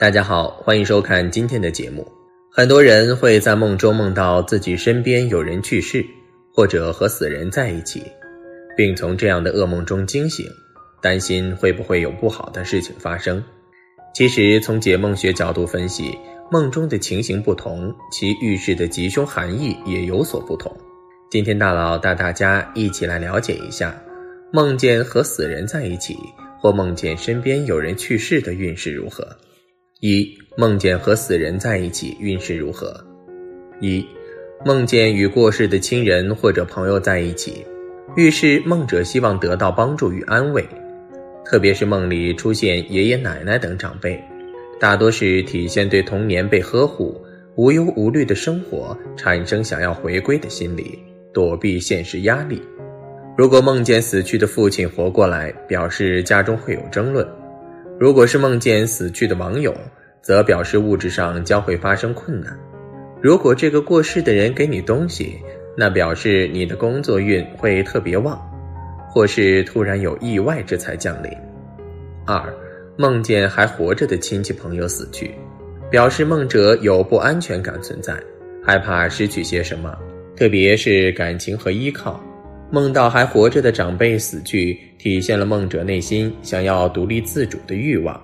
大家好，欢迎收看今天的节目。很多人会在梦中梦到自己身边有人去世，或者和死人在一起，并从这样的噩梦中惊醒，担心会不会有不好的事情发生。其实，从解梦学角度分析，梦中的情形不同，其预示的吉凶含义也有所不同。今天，大佬带大家一起来了解一下，梦见和死人在一起，或梦见身边有人去世的运势如何。一梦见和死人在一起，运势如何？一梦见与过世的亲人或者朋友在一起，预示梦者希望得到帮助与安慰，特别是梦里出现爷爷奶奶等长辈，大多是体现对童年被呵护、无忧无虑的生活产生想要回归的心理，躲避现实压力。如果梦见死去的父亲活过来，表示家中会有争论。如果是梦见死去的网友，则表示物质上将会发生困难。如果这个过世的人给你东西，那表示你的工作运会特别旺，或是突然有意外之财降临。二，梦见还活着的亲戚朋友死去，表示梦者有不安全感存在，害怕失去些什么，特别是感情和依靠。梦到还活着的长辈死去，体现了梦者内心想要独立自主的欲望，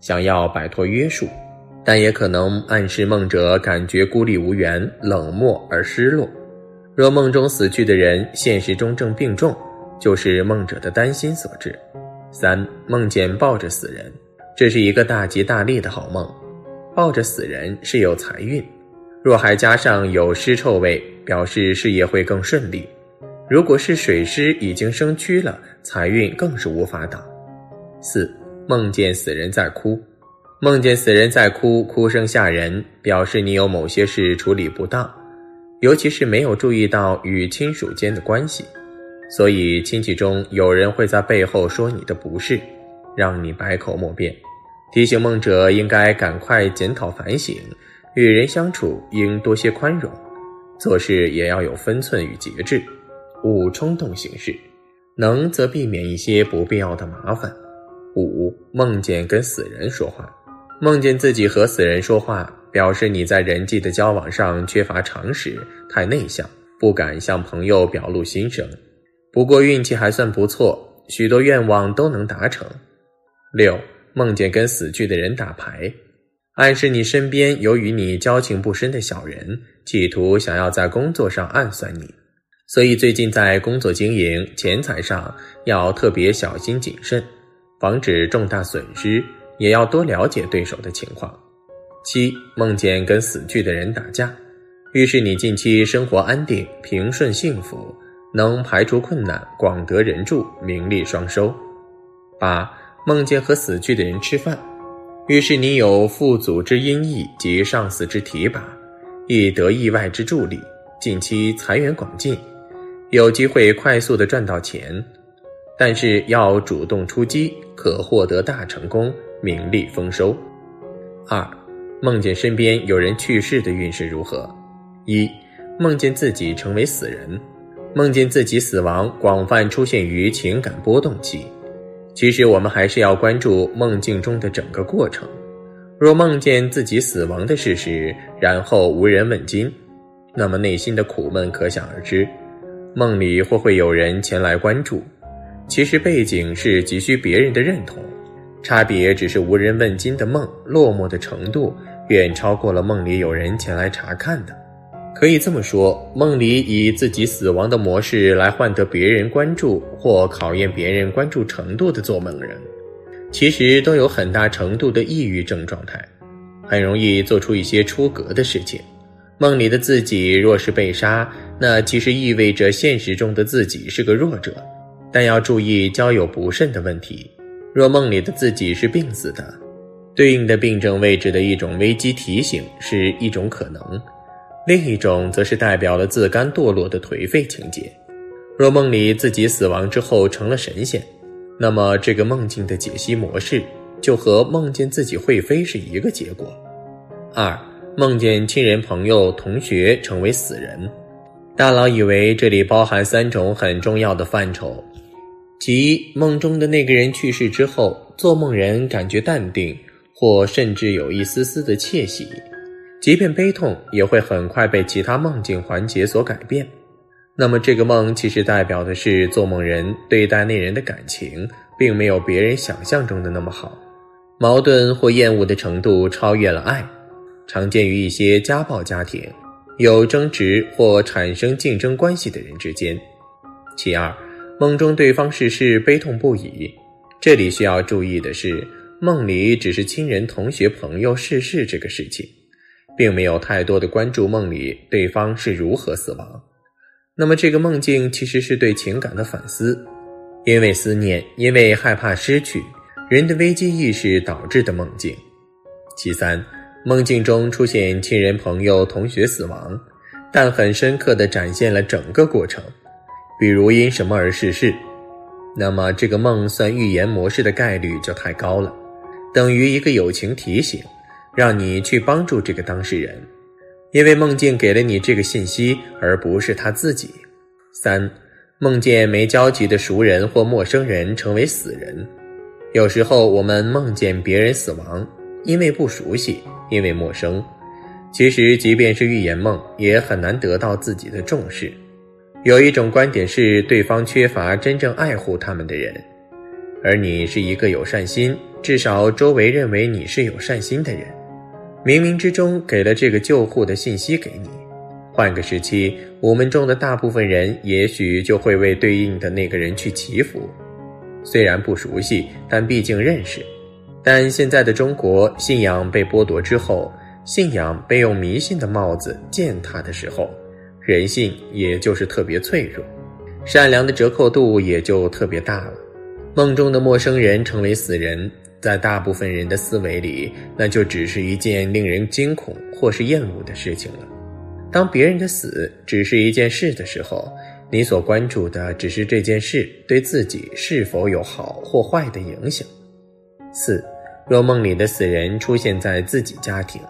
想要摆脱约束，但也可能暗示梦者感觉孤立无援、冷漠而失落。若梦中死去的人现实中正病重，就是梦者的担心所致。三、梦见抱着死人，这是一个大吉大利的好梦，抱着死人是有财运，若还加上有尸臭味，表示事业会更顺利。如果是水师已经生蛆了，财运更是无法挡。四梦见死人在哭，梦见死人在哭，哭声吓人，表示你有某些事处理不当，尤其是没有注意到与亲属间的关系，所以亲戚中有人会在背后说你的不是，让你百口莫辩。提醒梦者应该赶快检讨反省，与人相处应多些宽容，做事也要有分寸与节制。五冲动行事，能则避免一些不必要的麻烦。五梦见跟死人说话，梦见自己和死人说话，表示你在人际的交往上缺乏常识，太内向，不敢向朋友表露心声。不过运气还算不错，许多愿望都能达成。六梦见跟死去的人打牌，暗示你身边有与你交情不深的小人，企图想要在工作上暗算你。所以最近在工作经营、钱财上要特别小心谨慎，防止重大损失，也要多了解对手的情况。七梦见跟死去的人打架，预示你近期生活安定、平顺、幸福，能排除困难，广得人助，名利双收。八梦见和死去的人吃饭，预示你有父祖之恩义及上司之提拔，亦得意外之助力，近期财源广进。有机会快速的赚到钱，但是要主动出击，可获得大成功，名利丰收。二，梦见身边有人去世的运势如何？一，梦见自己成为死人，梦见自己死亡，广泛出现于情感波动期。其实我们还是要关注梦境中的整个过程。若梦见自己死亡的事实，然后无人问津，那么内心的苦闷可想而知。梦里或会有人前来关注，其实背景是急需别人的认同，差别只是无人问津的梦落寞的程度远超过了梦里有人前来查看的。可以这么说，梦里以自己死亡的模式来换得别人关注或考验别人关注程度的做梦人，其实都有很大程度的抑郁症状态，很容易做出一些出格的事情。梦里的自己若是被杀，那其实意味着现实中的自己是个弱者，但要注意交友不慎的问题。若梦里的自己是病死的，对应的病症位置的一种危机提醒是一种可能，另一种则是代表了自甘堕落的颓废情节。若梦里自己死亡之后成了神仙，那么这个梦境的解析模式就和梦见自己会飞是一个结果。二。梦见亲人、朋友、同学成为死人，大佬以为这里包含三种很重要的范畴：其一，梦中的那个人去世之后，做梦人感觉淡定，或甚至有一丝丝的窃喜。即便悲痛，也会很快被其他梦境环节所改变。那么，这个梦其实代表的是做梦人对待那人的感情，并没有别人想象中的那么好，矛盾或厌恶的程度超越了爱，常见于一些家暴家庭，有争执或产生竞争关系的人之间。其二，梦中对方逝世，悲痛不已。这里需要注意的是，梦里只是亲人、同学、朋友逝世这个事情。并没有太多的关注梦里对方是如何死亡，那么这个梦境其实是对情感的反思，因为思念，因为害怕失去，人的危机意识导致的梦境。其三，梦境中出现亲人、朋友、同学死亡，但很深刻地展现了整个过程，比如因什么而逝世，那么这个梦算预言模式的概率就太高了，等于一个友情提醒。让你去帮助这个当事人，因为梦境给了你这个信息，而不是他自己。三，梦见没交集的熟人或陌生人成为死人。有时候我们梦见别人死亡，因为不熟悉，因为陌生。其实，即便是预言梦，也很难得到自己的重视。有一种观点是，对方缺乏真正爱护他们的人，而你是一个有善心，至少周围认为你是有善心的人。冥冥之中给了这个救护的信息给你，换个时期，我们中的大部分人也许就会为对应的那个人去祈福。虽然不熟悉，但毕竟认识。但现在的中国，信仰被剥夺之后，信仰被用迷信的帽子践踏的时候，人性也就是特别脆弱，善良的折扣度也就特别大了。梦中的陌生人成为死人。在大部分人的思维里，那就只是一件令人惊恐或是厌恶的事情了。当别人的死只是一件事的时候，你所关注的只是这件事对自己是否有好或坏的影响。四，若梦里的死人出现在自己家庭，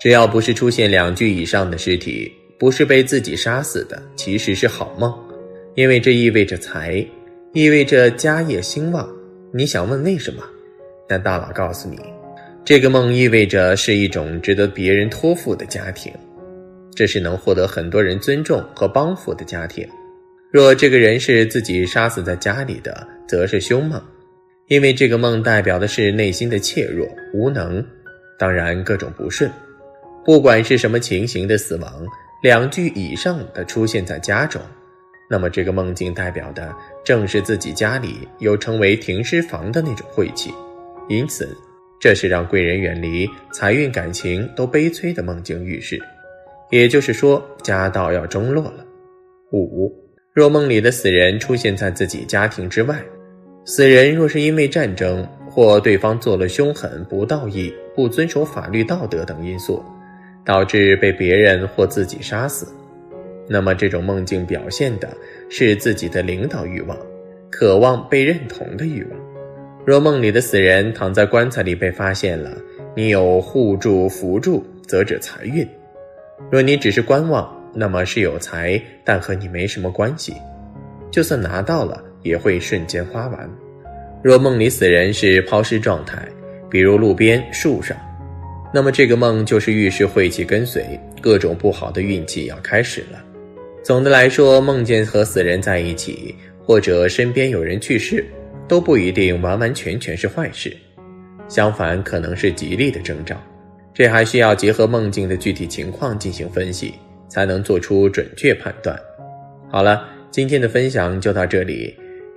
只要不是出现两具以上的尸体，不是被自己杀死的，其实是好梦，因为这意味着财，意味着家业兴旺。你想问为什么？但大佬告诉你，这个梦意味着是一种值得别人托付的家庭，这是能获得很多人尊重和帮扶的家庭。若这个人是自己杀死在家里的，则是凶梦，因为这个梦代表的是内心的怯弱、无能，当然各种不顺。不管是什么情形的死亡，两具以上的出现在家中，那么这个梦境代表的正是自己家里有成为停尸房的那种晦气。因此，这是让贵人远离、财运、感情都悲催的梦境预示，也就是说，家道要中落了。五，若梦里的死人出现在自己家庭之外，死人若是因为战争或对方做了凶狠、不道义、不遵守法律道德等因素，导致被别人或自己杀死，那么这种梦境表现的是自己的领导欲望，渴望被认同的欲望。若梦里的死人躺在棺材里被发现了，你有护助扶助，则指财运；若你只是观望，那么是有财，但和你没什么关系。就算拿到了，也会瞬间花完。若梦里死人是抛尸状态，比如路边树上，那么这个梦就是预示晦气跟随，各种不好的运气要开始了。总的来说，梦见和死人在一起，或者身边有人去世。都不一定完完全全是坏事，相反可能是吉利的征兆。这还需要结合梦境的具体情况进行分析，才能做出准确判断。好了，今天的分享就到这里，